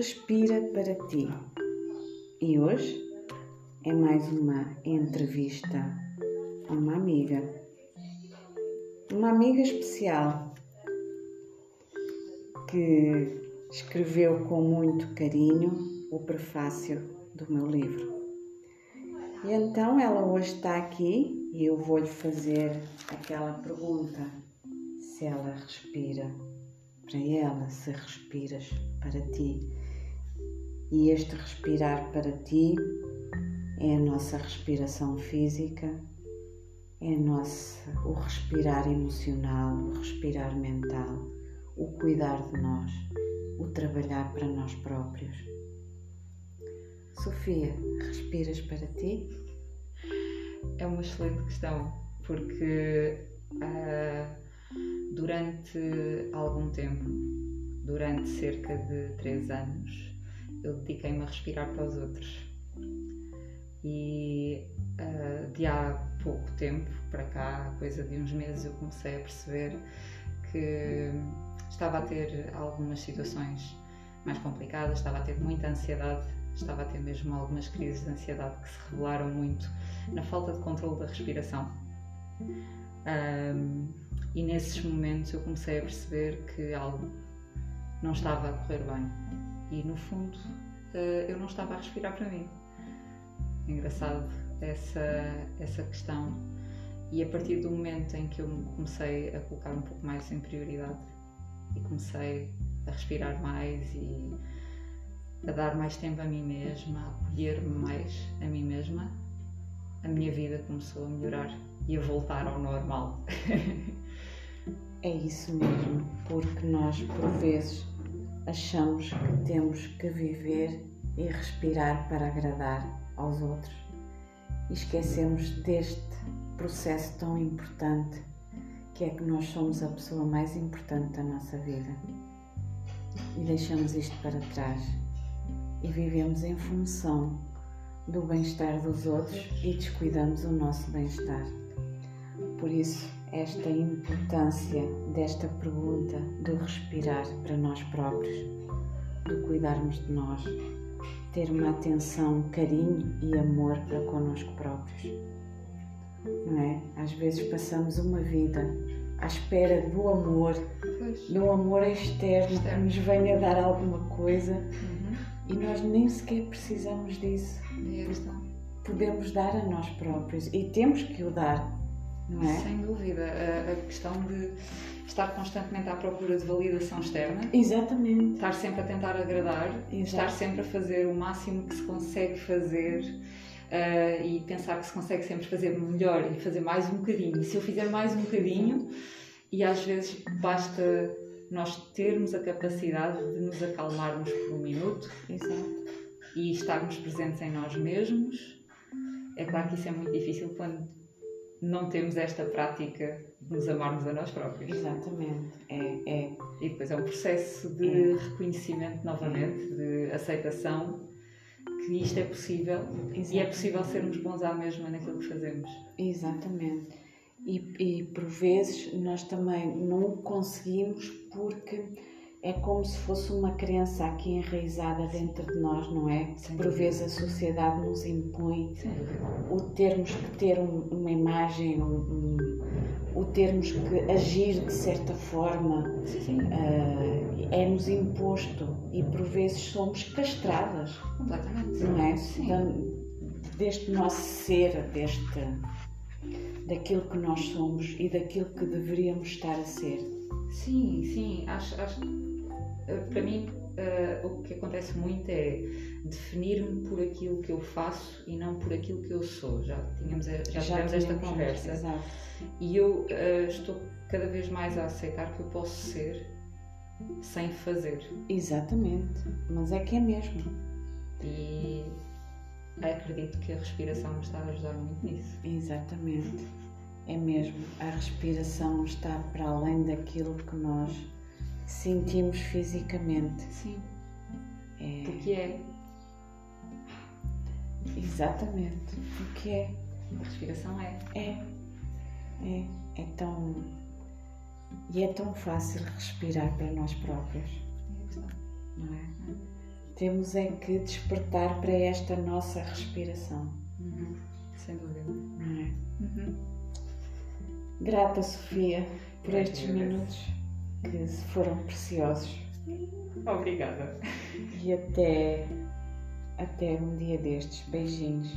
respira para ti. E hoje é mais uma entrevista a uma amiga. Uma amiga especial que escreveu com muito carinho o prefácio do meu livro. E então ela hoje está aqui e eu vou-lhe fazer aquela pergunta: se ela respira para ela, se respiras para ti. E este respirar para ti é a nossa respiração física, é o respirar emocional, o respirar mental, o cuidar de nós, o trabalhar para nós próprios. Sofia, respiras para ti? É uma excelente questão, porque uh, durante algum tempo, durante cerca de três anos, eu dediquei-me a respirar para os outros. E uh, de há pouco tempo para cá, coisa de uns meses, eu comecei a perceber que estava a ter algumas situações mais complicadas, estava a ter muita ansiedade estava a ter mesmo algumas crises de ansiedade que se revelaram muito na falta de controle da respiração. Um, e nesses momentos eu comecei a perceber que algo não estava a correr bem. E no fundo uh, eu não estava a respirar para mim. Engraçado essa, essa questão. E a partir do momento em que eu me comecei a colocar um pouco mais em prioridade e comecei a respirar mais e a dar mais tempo a mim mesma, a acolher-me mais a mim mesma, a minha vida começou a melhorar e a voltar ao normal. é isso mesmo, porque nós por vezes achamos que temos que viver e respirar para agradar aos outros. E esquecemos deste processo tão importante que é que nós somos a pessoa mais importante da nossa vida. E deixamos isto para trás. E vivemos em função do bem-estar dos outros e descuidamos o nosso bem-estar. Por isso, esta importância desta pergunta do respirar para nós próprios, de cuidarmos de nós, ter uma atenção, carinho e amor para connosco próprios. Não é? Às vezes passamos uma vida à espera do amor, pois. do amor externo, externo, que nos venha dar alguma coisa. Uhum e nós nem sequer precisamos disso. Podemos dar a nós próprios e temos que o dar, é? Sem dúvida. A, a questão de estar constantemente à procura de validação externa. Exatamente. Estar sempre a tentar agradar, Exato. estar sempre a fazer o máximo que se consegue fazer. Uh, e pensar que se consegue sempre fazer melhor e fazer mais um bocadinho. E se eu fizer mais um bocadinho, e às vezes basta nós termos a capacidade de nos acalmarmos por um minuto Exato. e estarmos presentes em nós mesmos. É claro que isso é muito difícil quando não temos esta prática de nos amarmos a nós próprios. Exatamente, é. é. E depois é um processo de é. reconhecimento novamente, de aceitação que isto é possível Exatamente. e é possível sermos bons à mesma naquilo que fazemos. Exatamente e, e por vezes nós também não conseguimos porque é como se fosse uma crença aqui enraizada dentro de nós, não é? Sim. Por vezes a sociedade nos impõe o termos que ter um, uma imagem, um, um, o termos que agir de certa forma, uh, é-nos imposto e por vezes somos castradas. Completamente. Não é? Sim. Deste nosso ser, deste daquilo que nós somos e daquilo que deveríamos estar a ser. Sim, sim, acho, acho para mim uh, o que acontece muito é definir-me por aquilo que eu faço e não por aquilo que eu sou. Já tínhamos, já, já tivemos esta conversa. Exato. E eu uh, estou cada vez mais a aceitar que eu posso ser sem fazer. Exatamente, mas é que é mesmo. E acredito que a respiração me está a ajudar muito nisso. Exatamente. É mesmo. A respiração está para além daquilo que nós sentimos fisicamente. Sim. É... Porque é. Exatamente. Porque é. A respiração é. É. É. É tão. E é tão fácil respirar para nós próprios. É não é? temos é que despertar para esta nossa respiração. Uhum. Sem dúvida. Não é? Uhum. Grata, Sofia, por estes agradeço. minutos que foram preciosos. Obrigada. E até, até um dia destes. Beijinhos.